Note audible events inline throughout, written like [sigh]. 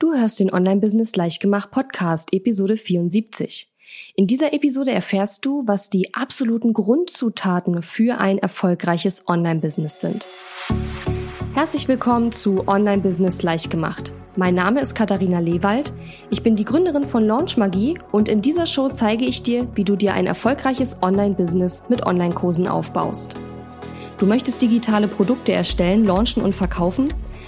Du hörst den Online-Business Leichtgemacht Podcast, Episode 74. In dieser Episode erfährst du, was die absoluten Grundzutaten für ein erfolgreiches Online-Business sind. Herzlich willkommen zu Online-Business Leichtgemacht. Mein Name ist Katharina Lewald. Ich bin die Gründerin von Launch Magie und in dieser Show zeige ich dir, wie du dir ein erfolgreiches Online-Business mit Online-Kursen aufbaust. Du möchtest digitale Produkte erstellen, launchen und verkaufen?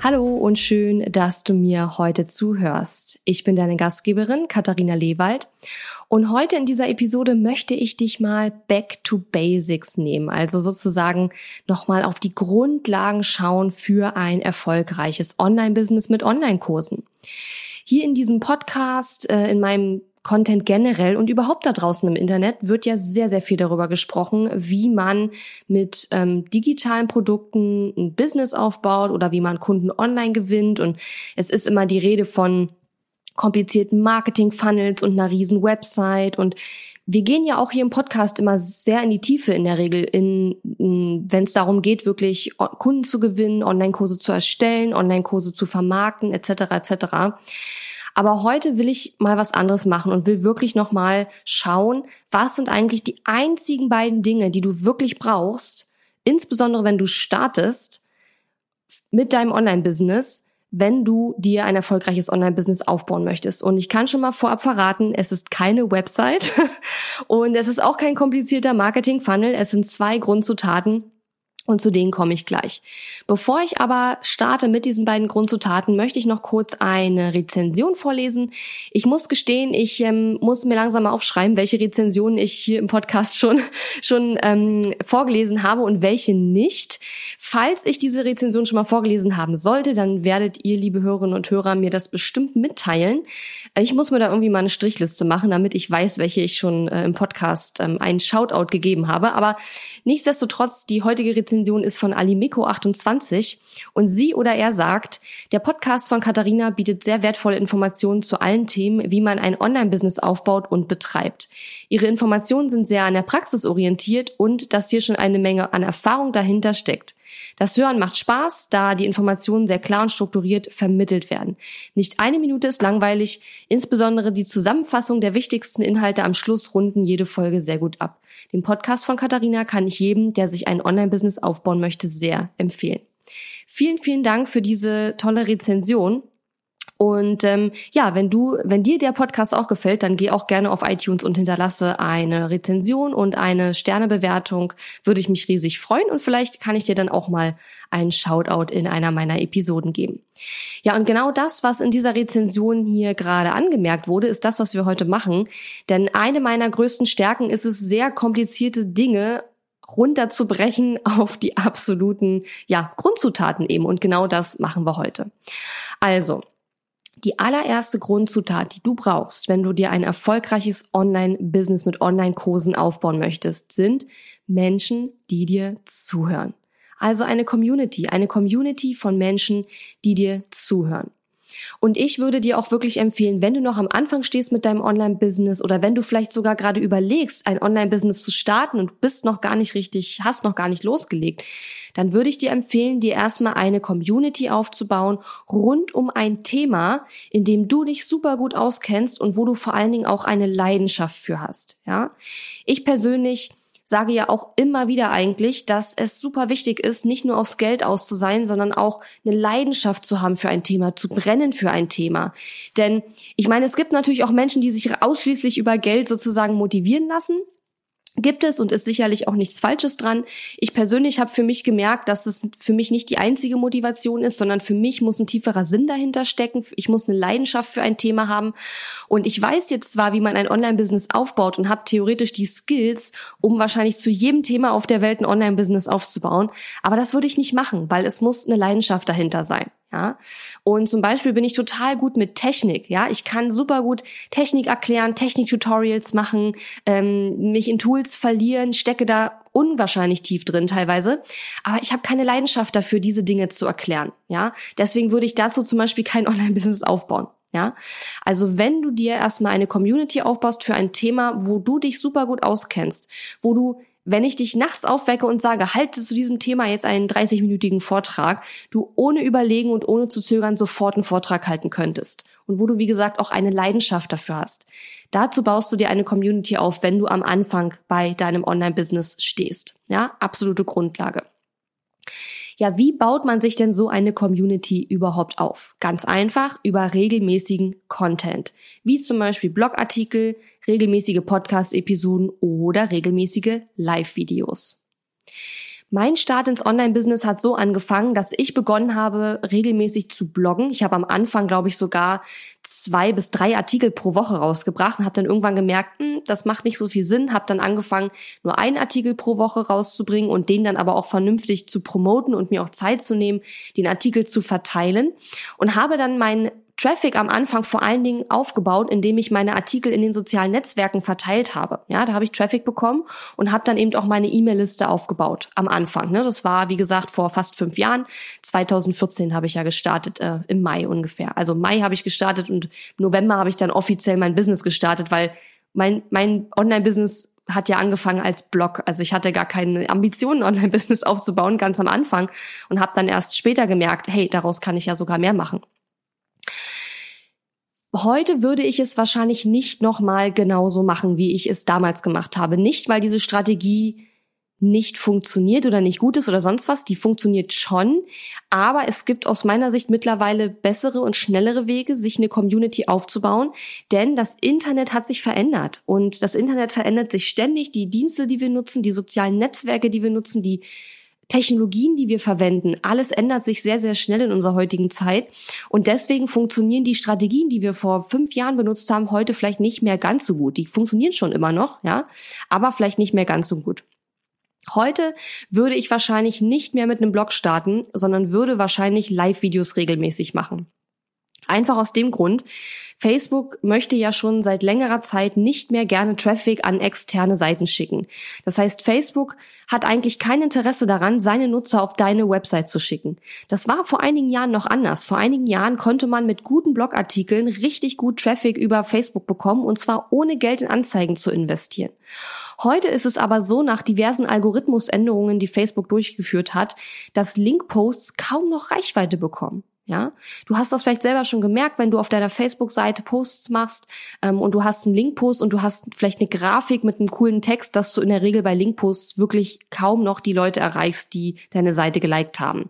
Hallo und schön, dass du mir heute zuhörst. Ich bin deine Gastgeberin Katharina Lewald und heute in dieser Episode möchte ich dich mal back to basics nehmen, also sozusagen nochmal auf die Grundlagen schauen für ein erfolgreiches Online-Business mit Online-Kursen. Hier in diesem Podcast, äh, in meinem Content generell und überhaupt da draußen im Internet wird ja sehr, sehr viel darüber gesprochen, wie man mit ähm, digitalen Produkten ein Business aufbaut oder wie man Kunden online gewinnt. Und es ist immer die Rede von komplizierten Marketing-Funnels und einer riesen Website und wir gehen ja auch hier im Podcast immer sehr in die Tiefe in der Regel, in, in wenn es darum geht, wirklich Kunden zu gewinnen, Online-Kurse zu erstellen, Online-Kurse zu vermarkten, etc. etc. Aber heute will ich mal was anderes machen und will wirklich noch mal schauen, was sind eigentlich die einzigen beiden Dinge, die du wirklich brauchst, insbesondere wenn du startest mit deinem Online-Business, wenn du dir ein erfolgreiches Online-Business aufbauen möchtest. Und ich kann schon mal vorab verraten, es ist keine Website [laughs] und es ist auch kein komplizierter Marketing-Funnel. Es sind zwei Grundzutaten, und zu denen komme ich gleich. Bevor ich aber starte mit diesen beiden Grundzutaten, möchte ich noch kurz eine Rezension vorlesen. Ich muss gestehen, ich ähm, muss mir langsam mal aufschreiben, welche Rezensionen ich hier im Podcast schon, [laughs] schon ähm, vorgelesen habe und welche nicht. Falls ich diese Rezension schon mal vorgelesen haben sollte, dann werdet ihr, liebe Hörerinnen und Hörer, mir das bestimmt mitteilen. Ich muss mir da irgendwie mal eine Strichliste machen, damit ich weiß, welche ich schon äh, im Podcast ähm, einen Shoutout gegeben habe. Aber nichtsdestotrotz, die heutige Rezension Rezension ist von Alimiko28 und sie oder er sagt, der Podcast von Katharina bietet sehr wertvolle Informationen zu allen Themen, wie man ein Online-Business aufbaut und betreibt. Ihre Informationen sind sehr an der Praxis orientiert und dass hier schon eine Menge an Erfahrung dahinter steckt. Das Hören macht Spaß, da die Informationen sehr klar und strukturiert vermittelt werden. Nicht eine Minute ist langweilig, insbesondere die Zusammenfassung der wichtigsten Inhalte am Schluss runden jede Folge sehr gut ab. Den Podcast von Katharina kann ich jedem, der sich ein Online-Business aufbauen möchte, sehr empfehlen. Vielen, vielen Dank für diese tolle Rezension. Und ähm, ja, wenn du, wenn dir der Podcast auch gefällt, dann geh auch gerne auf iTunes und hinterlasse eine Rezension und eine Sternebewertung. Würde ich mich riesig freuen und vielleicht kann ich dir dann auch mal einen Shoutout in einer meiner Episoden geben. Ja, und genau das, was in dieser Rezension hier gerade angemerkt wurde, ist das, was wir heute machen. Denn eine meiner größten Stärken ist es, sehr komplizierte Dinge runterzubrechen [laughs] auf die absoluten, ja, Grundzutaten eben. Und genau das machen wir heute. Also, die allererste Grundzutat, die du brauchst, wenn du dir ein erfolgreiches Online-Business mit Online-Kursen aufbauen möchtest, sind Menschen, die dir zuhören. Also eine Community, eine Community von Menschen, die dir zuhören. Und ich würde dir auch wirklich empfehlen, wenn du noch am Anfang stehst mit deinem Online-Business oder wenn du vielleicht sogar gerade überlegst, ein Online-Business zu starten und bist noch gar nicht richtig, hast noch gar nicht losgelegt, dann würde ich dir empfehlen, dir erstmal eine Community aufzubauen rund um ein Thema, in dem du dich super gut auskennst und wo du vor allen Dingen auch eine Leidenschaft für hast. Ja, ich persönlich sage ja auch immer wieder eigentlich, dass es super wichtig ist, nicht nur aufs Geld aus zu sein, sondern auch eine Leidenschaft zu haben für ein Thema, zu brennen für ein Thema. Denn ich meine, es gibt natürlich auch Menschen, die sich ausschließlich über Geld sozusagen motivieren lassen gibt es und ist sicherlich auch nichts Falsches dran. Ich persönlich habe für mich gemerkt, dass es für mich nicht die einzige Motivation ist, sondern für mich muss ein tieferer Sinn dahinter stecken. Ich muss eine Leidenschaft für ein Thema haben. Und ich weiß jetzt zwar, wie man ein Online-Business aufbaut und habe theoretisch die Skills, um wahrscheinlich zu jedem Thema auf der Welt ein Online-Business aufzubauen. Aber das würde ich nicht machen, weil es muss eine Leidenschaft dahinter sein. Ja. Und zum Beispiel bin ich total gut mit Technik, ja. Ich kann super gut Technik erklären, Technik-Tutorials machen, ähm, mich in Tools verlieren, stecke da unwahrscheinlich tief drin teilweise. Aber ich habe keine Leidenschaft dafür, diese Dinge zu erklären, ja. Deswegen würde ich dazu zum Beispiel kein [laughs] Online-Business aufbauen. Ja, also wenn du dir erstmal eine Community aufbaust für ein Thema, wo du dich super gut auskennst, wo du wenn ich dich nachts aufwecke und sage, halte zu diesem Thema jetzt einen 30-minütigen Vortrag, du ohne Überlegen und ohne zu zögern sofort einen Vortrag halten könntest. Und wo du, wie gesagt, auch eine Leidenschaft dafür hast. Dazu baust du dir eine Community auf, wenn du am Anfang bei deinem Online-Business stehst. Ja, absolute Grundlage. Ja, wie baut man sich denn so eine Community überhaupt auf? Ganz einfach über regelmäßigen Content, wie zum Beispiel Blogartikel, regelmäßige Podcast-Episoden oder regelmäßige Live-Videos. Mein Start ins Online-Business hat so angefangen, dass ich begonnen habe, regelmäßig zu bloggen. Ich habe am Anfang, glaube ich, sogar zwei bis drei Artikel pro Woche rausgebracht und habe dann irgendwann gemerkt, hm, das macht nicht so viel Sinn. Habe dann angefangen, nur einen Artikel pro Woche rauszubringen und den dann aber auch vernünftig zu promoten und mir auch Zeit zu nehmen, den Artikel zu verteilen und habe dann meinen Traffic am Anfang vor allen Dingen aufgebaut, indem ich meine Artikel in den sozialen Netzwerken verteilt habe. Ja, da habe ich Traffic bekommen und habe dann eben auch meine E-Mail-Liste aufgebaut am Anfang. Ne? Das war, wie gesagt, vor fast fünf Jahren. 2014 habe ich ja gestartet, äh, im Mai ungefähr. Also Mai habe ich gestartet und November habe ich dann offiziell mein Business gestartet, weil mein, mein Online-Business hat ja angefangen als Blog. Also ich hatte gar keine Ambitionen, [laughs] Online-Business aufzubauen, ganz am Anfang und habe dann erst später gemerkt, hey, daraus kann ich ja sogar mehr machen. Heute würde ich es wahrscheinlich nicht nochmal genauso machen, wie ich es damals gemacht habe. Nicht, weil diese Strategie nicht funktioniert oder nicht gut ist oder sonst was. Die funktioniert schon. Aber es gibt aus meiner Sicht mittlerweile bessere und schnellere Wege, sich eine Community aufzubauen. Denn das Internet hat sich verändert. Und das Internet verändert sich ständig. Die Dienste, die wir nutzen, die sozialen Netzwerke, die wir nutzen, die Technologien, die wir verwenden, alles ändert sich sehr, sehr schnell in unserer heutigen Zeit. Und deswegen funktionieren die Strategien, die wir vor fünf Jahren benutzt haben, heute vielleicht nicht mehr ganz so gut. Die funktionieren schon immer noch, ja, aber vielleicht nicht mehr ganz so gut. Heute würde ich wahrscheinlich nicht mehr mit einem Blog starten, sondern würde wahrscheinlich Live-Videos regelmäßig machen. Einfach aus dem Grund, Facebook möchte ja schon seit längerer Zeit nicht mehr gerne Traffic an externe Seiten schicken. Das heißt, Facebook hat eigentlich kein Interesse daran, seine Nutzer auf deine Website zu schicken. Das war vor einigen Jahren noch anders. Vor einigen Jahren konnte man mit guten Blogartikeln richtig gut Traffic über Facebook bekommen und zwar ohne Geld in Anzeigen zu investieren. Heute ist es aber so, nach diversen Algorithmusänderungen, die Facebook durchgeführt hat, dass Linkposts kaum noch Reichweite bekommen. Ja, du hast das vielleicht selber schon gemerkt, wenn du auf deiner Facebook-Seite Posts machst ähm, und du hast einen Linkpost und du hast vielleicht eine Grafik mit einem coolen Text, dass du in der Regel bei Linkposts wirklich kaum noch die Leute erreichst, die deine Seite geliked haben.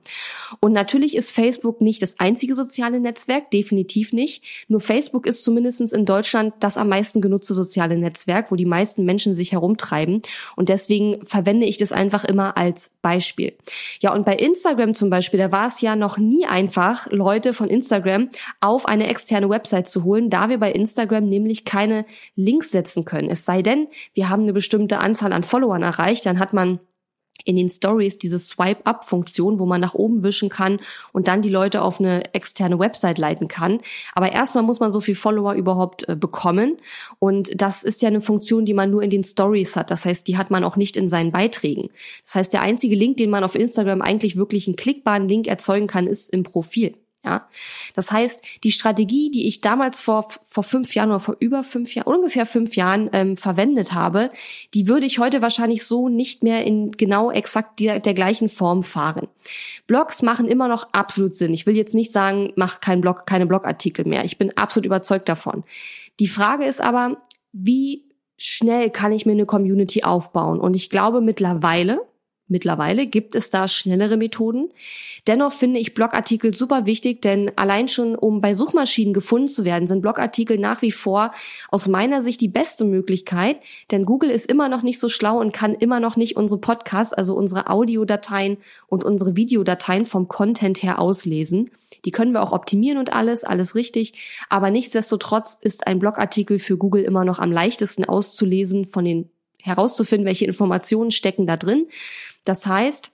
Und natürlich ist Facebook nicht das einzige soziale Netzwerk, definitiv nicht. Nur Facebook ist zumindestens in Deutschland das am meisten genutzte soziale Netzwerk, wo die meisten Menschen sich herumtreiben. Und deswegen verwende ich das einfach immer als Beispiel. Ja, und bei Instagram zum Beispiel, da war es ja noch nie einfach, Leute von Instagram auf eine externe Website zu holen, da wir bei Instagram nämlich keine Links setzen können. Es sei denn, wir haben eine bestimmte Anzahl an Followern erreicht, dann hat man in den Stories diese Swipe-Up-Funktion, wo man nach oben wischen kann und dann die Leute auf eine externe Website leiten kann. Aber erstmal muss man so viel Follower überhaupt äh, bekommen. Und das ist ja eine Funktion, die man nur in den Stories hat. Das heißt, die hat man auch nicht in seinen Beiträgen. Das heißt, der einzige Link, den man auf Instagram eigentlich wirklich einen klickbaren Link erzeugen kann, ist im Profil. Ja, das heißt, die Strategie, die ich damals vor vor fünf Jahren oder vor über fünf Jahren, ungefähr fünf Jahren ähm, verwendet habe, die würde ich heute wahrscheinlich so nicht mehr in genau exakt der, der gleichen Form fahren. Blogs machen immer noch absolut Sinn. Ich will jetzt nicht sagen, mach keinen Blog, keine Blogartikel mehr. Ich bin absolut überzeugt davon. Die Frage ist aber, wie schnell kann ich mir eine Community aufbauen? Und ich glaube mittlerweile, Mittlerweile gibt es da schnellere Methoden. Dennoch finde ich Blogartikel super wichtig, denn allein schon, um bei Suchmaschinen gefunden zu werden, sind Blogartikel nach wie vor aus meiner Sicht die beste Möglichkeit, denn Google ist immer noch nicht so schlau und kann immer noch nicht unsere Podcasts, also unsere Audiodateien und unsere Videodateien vom Content her auslesen. Die können wir auch optimieren und alles, alles richtig. Aber nichtsdestotrotz ist ein Blogartikel für Google immer noch am leichtesten auszulesen von den herauszufinden, welche Informationen stecken da drin. Das heißt,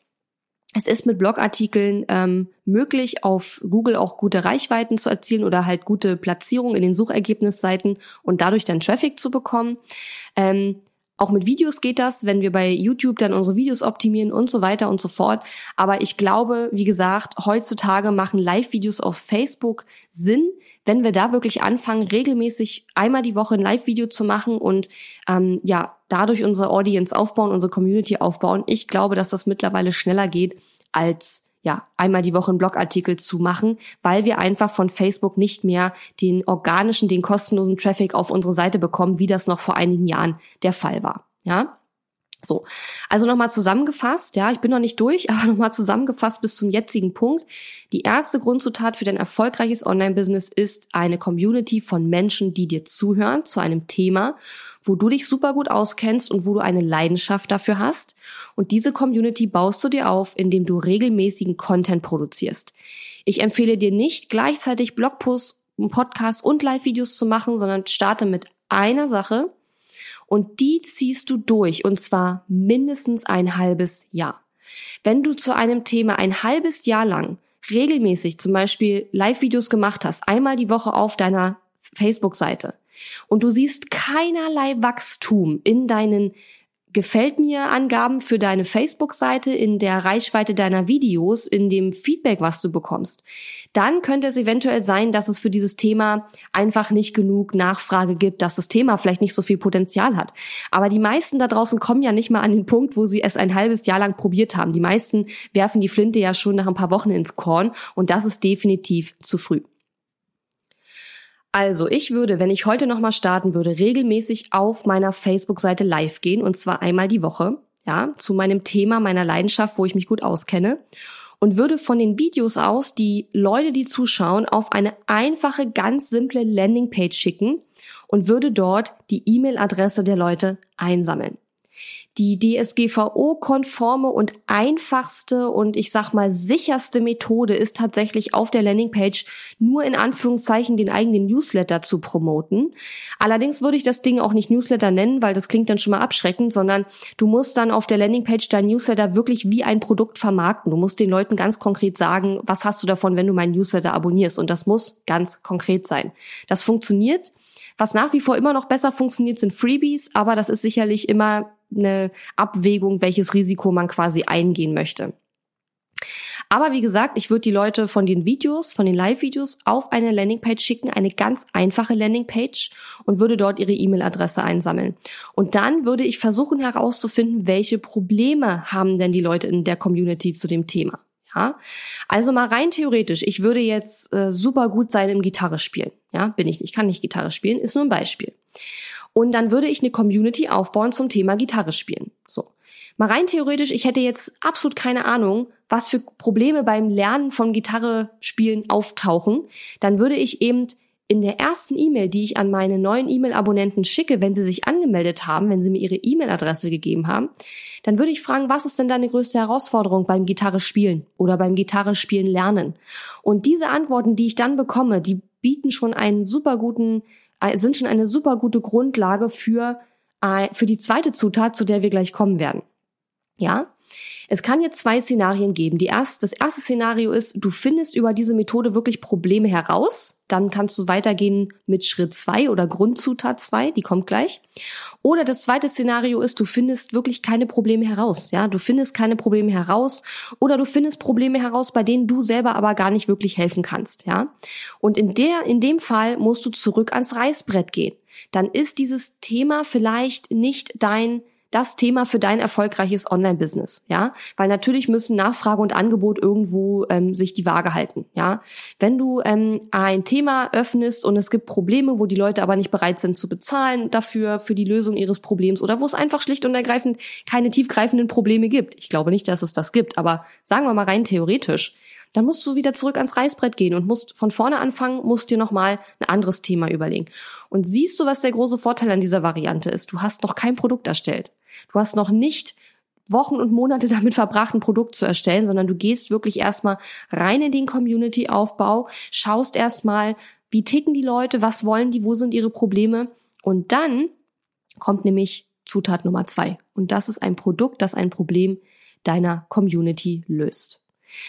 es ist mit Blogartikeln ähm, möglich, auf Google auch gute Reichweiten zu erzielen oder halt gute Platzierungen in den Suchergebnisseiten und dadurch dann Traffic zu bekommen. Ähm, auch mit Videos geht das, wenn wir bei YouTube dann unsere Videos optimieren und so weiter und so fort. Aber ich glaube, wie gesagt, heutzutage machen Live-Videos auf Facebook Sinn, wenn wir da wirklich anfangen, regelmäßig einmal die Woche ein Live-Video zu machen und ähm, ja, dadurch unsere Audience aufbauen, unsere Community aufbauen. Ich glaube, dass das mittlerweile schneller geht als ja, einmal die Woche einen Blogartikel zu machen, weil wir einfach von Facebook nicht mehr den organischen, den kostenlosen Traffic auf unsere Seite bekommen, wie das noch vor einigen Jahren der Fall war. Ja, so, also nochmal zusammengefasst, ja, ich bin noch nicht durch, [laughs] aber nochmal zusammengefasst bis zum jetzigen Punkt. Die erste Grundzutat für dein erfolgreiches Online-Business ist eine Community von Menschen, die dir zuhören zu einem Thema, wo du dich super gut auskennst und wo du eine Leidenschaft dafür hast. Und diese Community baust du dir auf, indem du regelmäßigen Content produzierst. Ich empfehle dir nicht gleichzeitig Blogposts, Podcasts und Live-Videos zu machen, sondern starte mit einer Sache und die ziehst du durch und zwar mindestens ein halbes Jahr. Wenn du zu einem Thema ein halbes Jahr lang regelmäßig zum Beispiel Live-Videos gemacht hast, einmal die Woche auf deiner Facebook-Seite und du siehst keinerlei Wachstum in deinen Gefällt mir Angaben für deine Facebook-Seite, in der Reichweite deiner Videos, in dem Feedback, was du bekommst, dann könnte es eventuell sein, dass es für dieses Thema einfach nicht genug Nachfrage gibt, dass das Thema vielleicht nicht so viel Potenzial hat. Aber die meisten da draußen kommen ja nicht mal an den Punkt, wo sie es ein halbes Jahr lang probiert haben. Die meisten werfen die Flinte ja schon nach ein paar Wochen ins Korn und das ist definitiv zu früh. Also, ich würde, wenn ich heute nochmal starten würde, regelmäßig auf meiner Facebook-Seite live gehen und zwar einmal die Woche, ja, zu meinem Thema, meiner Leidenschaft, wo ich mich gut auskenne und würde von den Videos aus die Leute, die zuschauen, auf eine einfache, ganz simple Landingpage schicken und würde dort die E-Mail-Adresse der Leute einsammeln. Die DSGVO-konforme und einfachste und ich sag mal sicherste Methode ist tatsächlich auf der Landingpage nur in Anführungszeichen den eigenen Newsletter zu promoten. Allerdings würde ich das Ding auch nicht Newsletter nennen, weil das klingt dann schon mal abschreckend, sondern du musst dann auf der Landingpage dein Newsletter wirklich wie ein Produkt vermarkten. Du musst den Leuten ganz konkret sagen, was hast du davon, wenn du meinen Newsletter abonnierst und das muss ganz konkret sein. Das funktioniert. Was nach wie vor immer noch besser funktioniert, sind Freebies, aber das ist sicherlich immer eine Abwägung, welches Risiko man quasi eingehen möchte. Aber wie gesagt, ich würde die Leute von den Videos, von den Live-Videos auf eine Landingpage schicken, eine ganz einfache Landingpage und würde dort ihre E-Mail-Adresse einsammeln. Und dann würde ich versuchen herauszufinden, welche Probleme haben denn die Leute in der Community zu dem Thema. Ja, also mal rein theoretisch, ich würde jetzt äh, super gut sein im Gitarre spielen. Ja, bin ich nicht, kann nicht Gitarre spielen, ist nur ein Beispiel. Und dann würde ich eine Community aufbauen zum Thema Gitarre spielen. So. Mal rein theoretisch, ich hätte jetzt absolut keine Ahnung, was für Probleme beim Lernen von Gitarre spielen auftauchen. Dann würde ich eben in der ersten E-Mail, die ich an meine neuen E-Mail-Abonnenten schicke, wenn sie sich angemeldet haben, wenn sie mir ihre E-Mail-Adresse gegeben haben, dann würde ich fragen, was ist denn deine größte Herausforderung beim Gitarre spielen oder beim Gitarre spielen lernen? Und diese Antworten, die ich dann bekomme, die bieten schon einen super guten sind schon eine super gute Grundlage für, äh, für die zweite Zutat, zu der wir gleich kommen werden. Ja? Es kann jetzt zwei Szenarien geben. Die erste, das erste Szenario ist, du findest über diese Methode wirklich Probleme heraus. Dann kannst du weitergehen mit Schritt zwei oder Grundzutat zwei, die kommt gleich. Oder das zweite Szenario ist, du findest wirklich keine Probleme heraus. Ja, du findest keine Probleme heraus oder du findest Probleme heraus, bei denen du selber aber gar nicht wirklich helfen kannst. Ja, und in der, in dem Fall musst du zurück ans Reißbrett gehen. Dann ist dieses Thema vielleicht nicht dein das Thema für dein erfolgreiches Online-Business, ja, weil natürlich müssen Nachfrage und Angebot irgendwo ähm, sich die Waage halten, ja. Wenn du ähm, ein Thema öffnest und es gibt Probleme, wo die Leute aber nicht bereit sind zu bezahlen dafür für die Lösung ihres Problems oder wo es einfach schlicht und ergreifend keine tiefgreifenden Probleme gibt, ich glaube nicht, dass es das gibt, aber sagen wir mal rein theoretisch, dann musst du wieder zurück ans Reißbrett gehen und musst von vorne anfangen, musst dir nochmal ein anderes Thema überlegen. Und siehst du, was der große Vorteil an dieser Variante ist? Du hast noch kein Produkt erstellt. Du hast noch nicht Wochen und Monate [laughs] damit verbracht, ein Produkt zu erstellen, sondern du gehst wirklich erstmal rein in den Community-Aufbau, schaust erstmal, wie ticken die Leute, was wollen die, wo sind ihre Probleme und dann kommt nämlich Zutat Nummer zwei. Und das ist ein Produkt, das ein Problem deiner Community löst.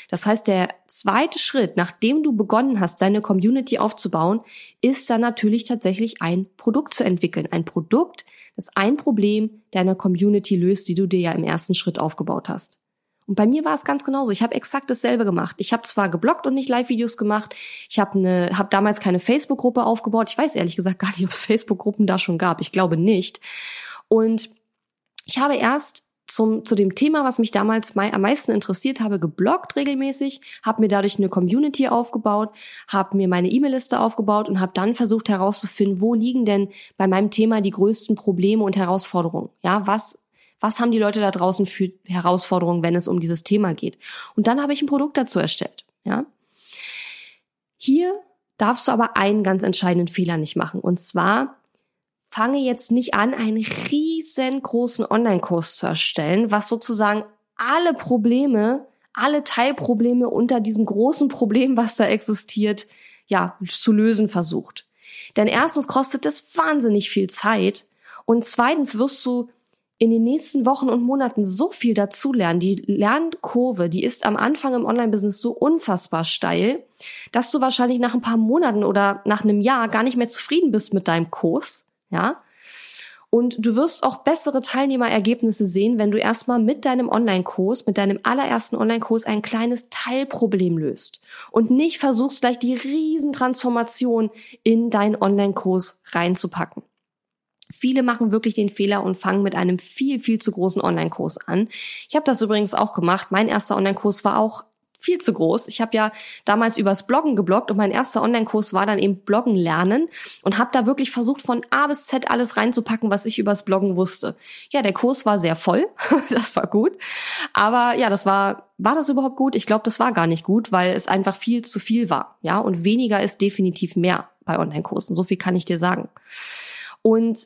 Das heißt, der zweite Schritt, nachdem du begonnen hast, deine Community aufzubauen, ist dann natürlich tatsächlich ein Produkt zu entwickeln. Ein Produkt, das ein Problem deiner Community löst, die du dir ja im ersten Schritt aufgebaut hast. Und bei mir war es ganz genauso. Ich habe exakt dasselbe gemacht. Ich habe zwar geblockt und nicht Live-Videos gemacht. Ich habe ne, hab damals keine Facebook-Gruppe aufgebaut. Ich weiß ehrlich gesagt gar nicht, ob es [laughs] Facebook-Gruppen da schon gab. Ich glaube nicht. Und ich habe erst zum, zu dem Thema, was mich damals am meisten interessiert habe, gebloggt regelmäßig, habe mir dadurch eine Community aufgebaut, habe mir meine E-Mail-Liste aufgebaut und habe dann versucht herauszufinden, wo liegen denn bei meinem Thema die größten Probleme und Herausforderungen. Ja, was was haben die Leute da draußen für Herausforderungen, wenn es um dieses Thema geht? Und dann habe ich ein Produkt dazu erstellt. Ja, hier darfst du aber einen ganz entscheidenden Fehler nicht machen. Und zwar fange jetzt nicht an, einen riesengroßen Online-Kurs zu erstellen, was sozusagen alle Probleme, alle Teilprobleme unter diesem großen Problem, was da existiert, ja, zu lösen versucht. Denn erstens kostet es wahnsinnig viel Zeit und zweitens wirst du in den nächsten Wochen und Monaten so viel dazulernen. Die Lernkurve, die ist am Anfang im Online-Business so unfassbar steil, dass du wahrscheinlich nach ein paar Monaten oder nach einem Jahr gar nicht mehr zufrieden bist mit deinem Kurs ja. Und du wirst auch bessere Teilnehmerergebnisse sehen, wenn du erstmal mit deinem Online-Kurs, mit deinem allerersten Online-Kurs ein kleines Teilproblem löst und nicht versuchst gleich die Riesentransformation in deinen Online-Kurs reinzupacken. Viele machen wirklich den Fehler und fangen mit einem viel, viel zu großen Online-Kurs an. Ich habe das übrigens auch gemacht. Mein erster Online-Kurs war auch viel zu groß. Ich habe ja damals übers Bloggen gebloggt und mein erster Online-Kurs war dann eben Bloggen lernen und habe da wirklich versucht, von A bis Z alles reinzupacken, was ich übers Bloggen wusste. Ja, der Kurs war sehr voll, [laughs] das war gut. Aber ja, das war, war das überhaupt gut? Ich glaube, das war gar nicht gut, weil es einfach viel zu viel war. Ja, und weniger ist definitiv mehr bei Online-Kursen. So viel kann ich dir sagen. Und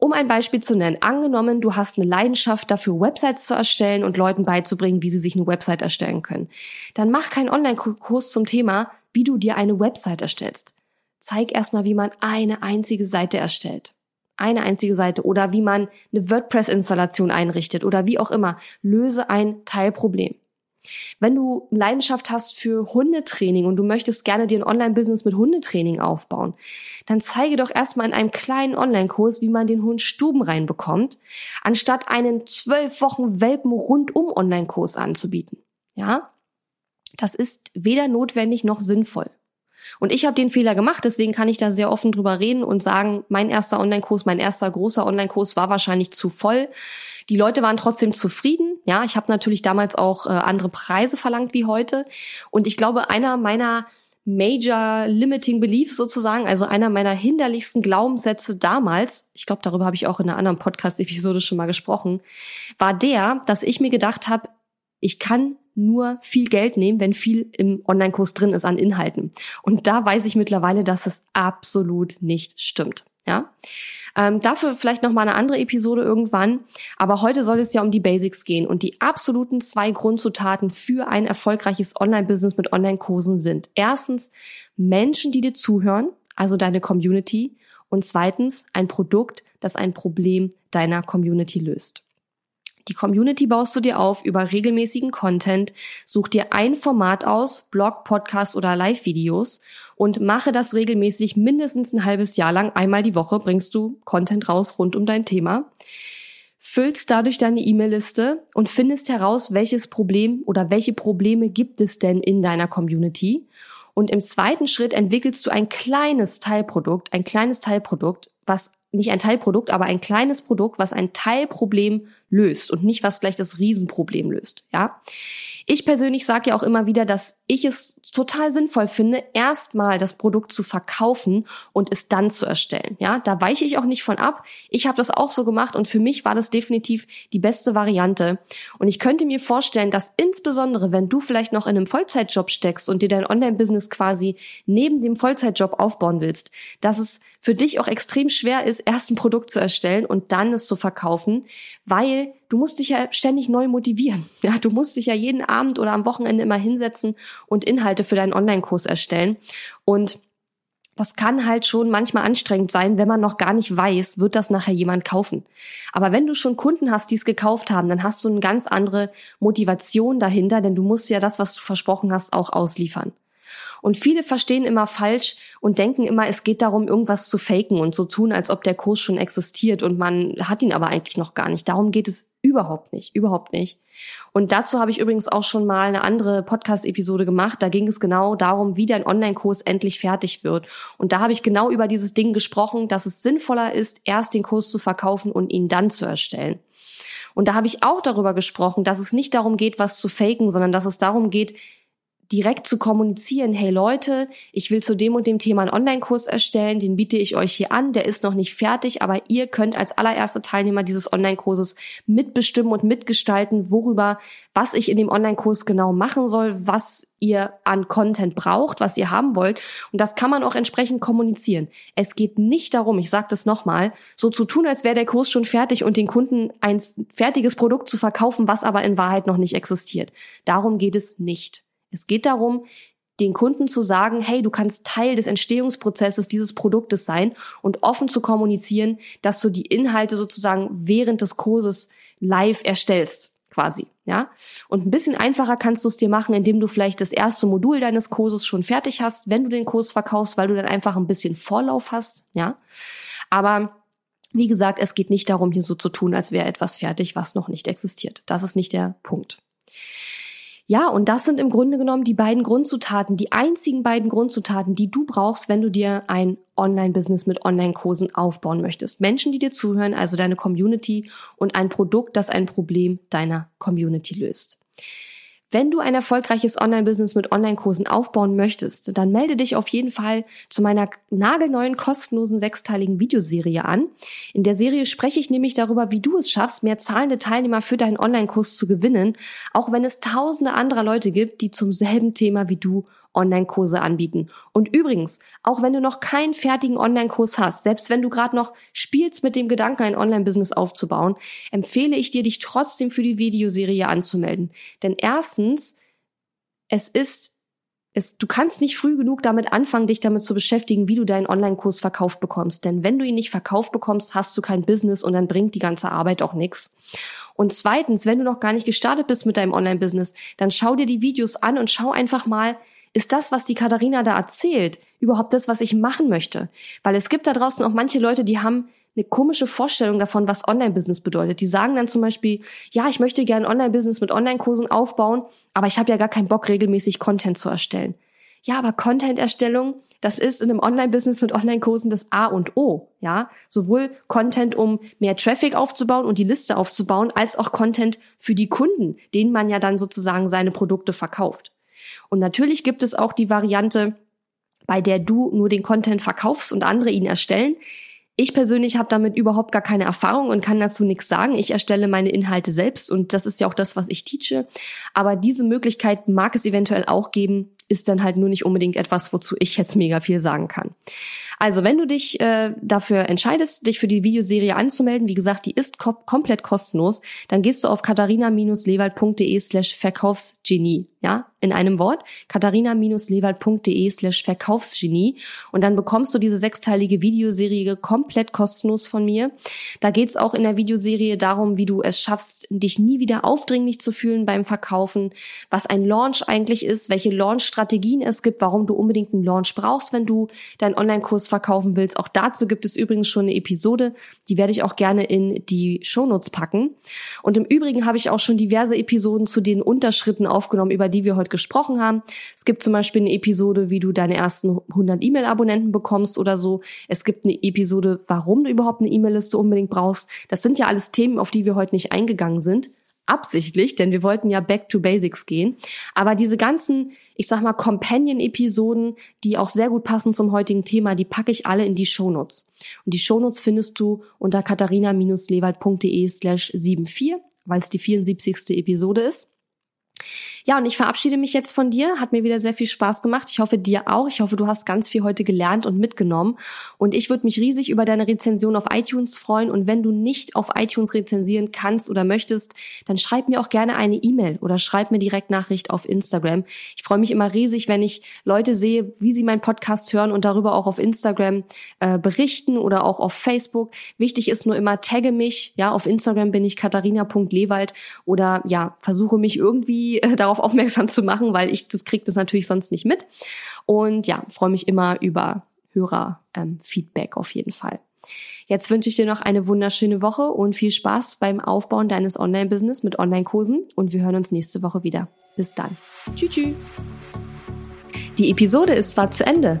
um ein Beispiel zu nennen, angenommen, du hast eine Leidenschaft dafür, Websites zu erstellen und Leuten beizubringen, wie sie sich eine Website erstellen können. Dann mach keinen Online-Kurs zum Thema, wie du dir eine Website erstellst. Zeig erstmal, wie man eine einzige Seite erstellt. Eine einzige Seite oder wie man eine WordPress-Installation einrichtet oder wie auch immer. Löse ein Teilproblem. Wenn du Leidenschaft hast für Hundetraining und du möchtest gerne dir ein Online-Business mit Hundetraining aufbauen, dann zeige doch erstmal in einem kleinen Online-Kurs, wie man den Hund Stuben reinbekommt, anstatt einen zwölf Wochen Welpen rundum Online-Kurs anzubieten. Ja? Das ist weder notwendig noch sinnvoll. Und ich habe den Fehler gemacht, deswegen kann ich da sehr offen drüber reden und sagen, mein erster Online-Kurs, mein erster großer Online-Kurs war wahrscheinlich zu voll. Die Leute waren trotzdem zufrieden. Ja, ich habe natürlich damals auch äh, andere Preise verlangt wie heute. Und ich glaube, einer meiner Major Limiting Beliefs sozusagen, also einer meiner hinderlichsten Glaubenssätze damals, ich glaube, darüber habe ich auch in einer anderen Podcast-Episode schon mal gesprochen, war der, dass ich mir gedacht habe, ich kann nur viel Geld nehmen, wenn viel im Online-Kurs drin ist an Inhalten. Und da weiß ich mittlerweile, dass es absolut nicht stimmt. Ja, ähm, dafür vielleicht noch mal eine andere Episode irgendwann. Aber heute soll es ja um die Basics gehen und die absoluten zwei Grundzutaten für ein erfolgreiches Online-Business mit Online-Kursen sind erstens Menschen, die dir zuhören, also deine Community, und zweitens ein Produkt, das ein Problem deiner Community löst. Die Community baust du dir auf über regelmäßigen Content, such dir ein Format aus, Blog, Podcast oder Live-Videos und mache das regelmäßig mindestens ein halbes Jahr lang. Einmal die Woche bringst du Content raus rund um dein Thema. Füllst dadurch deine E-Mail-Liste und findest heraus, welches Problem oder welche Probleme gibt es denn in deiner Community. Und im zweiten Schritt entwickelst du ein kleines Teilprodukt, ein kleines Teilprodukt, was nicht ein Teilprodukt, aber ein kleines Produkt, was ein Teilproblem löst und nicht was gleich das Riesenproblem löst, ja. Ich persönlich sage ja auch immer wieder, dass ich es total sinnvoll finde, erstmal das Produkt zu verkaufen und es dann zu erstellen. Ja, da weiche ich auch nicht von ab. Ich habe das auch so gemacht und für mich war das definitiv die beste Variante. Und ich könnte mir vorstellen, dass insbesondere, wenn du vielleicht noch in einem Vollzeitjob steckst und dir dein Online-Business quasi neben dem Vollzeitjob aufbauen willst, dass es für dich auch extrem schwer ist, erst ein Produkt zu erstellen und dann es zu verkaufen, weil du musst dich ja ständig neu motivieren. [laughs] Ja, du musst dich ja jeden Abend oder am Wochenende immer hinsetzen und Inhalte für deinen Online-Kurs erstellen. Und das kann halt schon manchmal anstrengend sein, wenn man noch gar nicht weiß, wird das nachher jemand kaufen. Aber wenn du schon Kunden hast, die es gekauft haben, dann hast du eine ganz andere Motivation dahinter, denn du musst ja das, was du versprochen hast, auch ausliefern. Und viele verstehen immer falsch und denken immer, es geht darum, irgendwas zu faken und so tun, als ob der Kurs schon existiert und man hat ihn aber eigentlich noch gar nicht. Darum geht es überhaupt nicht, überhaupt nicht. Und dazu habe ich übrigens auch schon mal eine andere Podcast-Episode gemacht. Da ging es genau darum, wie dein Online-Kurs endlich fertig wird. Und da habe ich genau über dieses Ding gesprochen, dass es sinnvoller ist, erst den Kurs zu verkaufen und ihn dann zu erstellen. Und da habe ich auch darüber gesprochen, dass es nicht darum geht, was zu faken, sondern dass es darum geht, direkt zu kommunizieren, hey Leute, ich will zu dem und dem Thema einen Online-Kurs erstellen, den biete ich euch hier an, der ist noch nicht fertig, aber ihr könnt als allererste Teilnehmer dieses Online-Kurses mitbestimmen und mitgestalten, worüber, was ich in dem Online-Kurs genau machen soll, was ihr an Content braucht, was ihr haben wollt. Und das kann man auch entsprechend kommunizieren. Es geht nicht darum, ich sage das nochmal, so zu tun, als wäre der Kurs schon fertig und den Kunden ein fertiges Produkt zu verkaufen, was aber in Wahrheit noch nicht existiert. Darum geht es nicht. Es geht darum, den Kunden zu sagen, hey, du kannst Teil des Entstehungsprozesses dieses Produktes sein und offen zu kommunizieren, dass du die Inhalte sozusagen während des Kurses live erstellst, quasi, ja. Und ein bisschen einfacher kannst du es dir machen, indem du vielleicht das erste Modul deines Kurses schon fertig hast, wenn du den Kurs verkaufst, weil du dann einfach ein bisschen Vorlauf hast, ja. Aber wie gesagt, es geht nicht darum, hier so zu tun, als wäre etwas fertig, was noch nicht existiert. Das ist nicht der Punkt. Ja, und das sind im Grunde genommen die beiden Grundzutaten, die einzigen beiden Grundzutaten, die du brauchst, wenn du dir ein Online-Business mit Online-Kursen aufbauen möchtest. Menschen, die dir zuhören, also deine Community und ein Produkt, das ein Problem deiner Community löst. Wenn du ein erfolgreiches Online-Business mit Online-Kursen aufbauen möchtest, dann melde dich auf jeden Fall zu meiner nagelneuen kostenlosen sechsteiligen Videoserie an. In der Serie spreche ich nämlich darüber, wie du es schaffst, mehr zahlende Teilnehmer für deinen Online-Kurs zu gewinnen, auch wenn es tausende anderer Leute gibt, die zum selben Thema wie du Online-Kurse anbieten. Und übrigens, auch wenn du noch keinen fertigen Online-Kurs hast, selbst wenn du gerade noch spielst mit dem Gedanken, ein Online-Business aufzubauen, empfehle ich dir, dich trotzdem für die Videoserie anzumelden. Denn erstens, es ist es, du kannst nicht früh genug damit anfangen, dich damit zu beschäftigen, wie du deinen Online-Kurs verkauft bekommst. Denn wenn du ihn nicht verkauft bekommst, hast du kein Business und dann bringt die ganze Arbeit auch nichts. Und zweitens, wenn du noch gar nicht gestartet bist mit deinem Online-Business, dann schau dir die Videos an und schau einfach mal, ist das, was die Katharina da erzählt, überhaupt das, was ich machen möchte? Weil es gibt da draußen auch manche Leute, die haben eine komische Vorstellung davon, was Online-Business bedeutet. Die sagen dann zum Beispiel, ja, ich möchte gerne Online-Business mit Online-Kursen aufbauen, aber ich habe ja gar keinen Bock, regelmäßig Content zu erstellen. Ja, aber Content-Erstellung, das ist in einem Online-Business mit Online-Kursen das A und O, ja. Sowohl Content, um mehr Traffic aufzubauen und die Liste aufzubauen, als auch Content für die Kunden, denen man ja dann sozusagen seine Produkte verkauft. Und natürlich gibt es auch die Variante, bei der du nur den Content verkaufst und andere ihn erstellen. Ich persönlich habe damit überhaupt gar keine Erfahrung und kann dazu nichts sagen. Ich erstelle meine Inhalte selbst und das ist ja auch das, was ich teache. Aber diese Möglichkeit mag es eventuell auch geben, ist dann halt nur nicht unbedingt etwas, wozu ich jetzt mega viel sagen kann. Also, wenn du dich äh, dafür entscheidest, dich für die Videoserie anzumelden, wie gesagt, die ist ko komplett kostenlos, dann gehst du auf katharina-lewald.de slash Verkaufsgenie ja, in einem Wort, katharina-lewald.de slash Verkaufsgenie und dann bekommst du diese sechsteilige Videoserie komplett kostenlos von mir. Da geht's auch in der Videoserie darum, wie du es schaffst, dich nie wieder aufdringlich zu fühlen beim Verkaufen, was ein Launch eigentlich ist, welche Launch-Strategien es gibt, warum du unbedingt einen Launch brauchst, wenn du deinen Online-Kurs verkaufen willst. Auch dazu gibt es übrigens schon eine Episode, die werde ich auch gerne in die Shownotes packen. Und im Übrigen habe ich auch schon diverse Episoden zu den Unterschritten aufgenommen, über die wir heute gesprochen haben. Es gibt zum Beispiel eine Episode, wie du deine ersten 100 E-Mail-Abonnenten bekommst oder so. Es gibt eine Episode, warum du überhaupt eine E-Mail-Liste unbedingt brauchst. Das sind ja alles Themen, auf die wir heute nicht eingegangen sind absichtlich, denn wir wollten ja back to basics gehen. Aber diese ganzen, ich sag mal, Companion-Episoden, die auch sehr gut passen zum heutigen Thema, die packe ich alle in die Shownotes. Und die Shownotes findest du unter katharina-lewald.de slash 74, weil es die 74. Episode ist. Ja, und ich verabschiede mich jetzt von dir. Hat mir wieder sehr viel Spaß gemacht. Ich hoffe dir auch. Ich hoffe, du hast ganz viel heute gelernt und mitgenommen. Und ich würde mich riesig über deine Rezension auf iTunes freuen. Und wenn du nicht auf iTunes rezensieren kannst oder möchtest, dann schreib mir auch gerne eine E-Mail oder schreib mir direkt Nachricht auf Instagram. Ich freue mich immer riesig, wenn ich Leute sehe, wie sie meinen Podcast hören und darüber auch auf Instagram äh, berichten oder auch auf Facebook. Wichtig ist nur immer, tagge mich. Ja, auf Instagram bin ich katharina.lewald oder ja, versuche mich irgendwie äh, darauf aufmerksam zu machen, weil ich das kriege das natürlich sonst nicht mit. Und ja, freue mich immer über Hörer-Feedback ähm, auf jeden Fall. Jetzt wünsche ich dir noch eine wunderschöne Woche und viel Spaß beim Aufbauen deines Online-Business mit Online-Kursen und wir hören uns nächste Woche wieder. Bis dann. Tschüss. tschüss. Die Episode ist zwar zu Ende,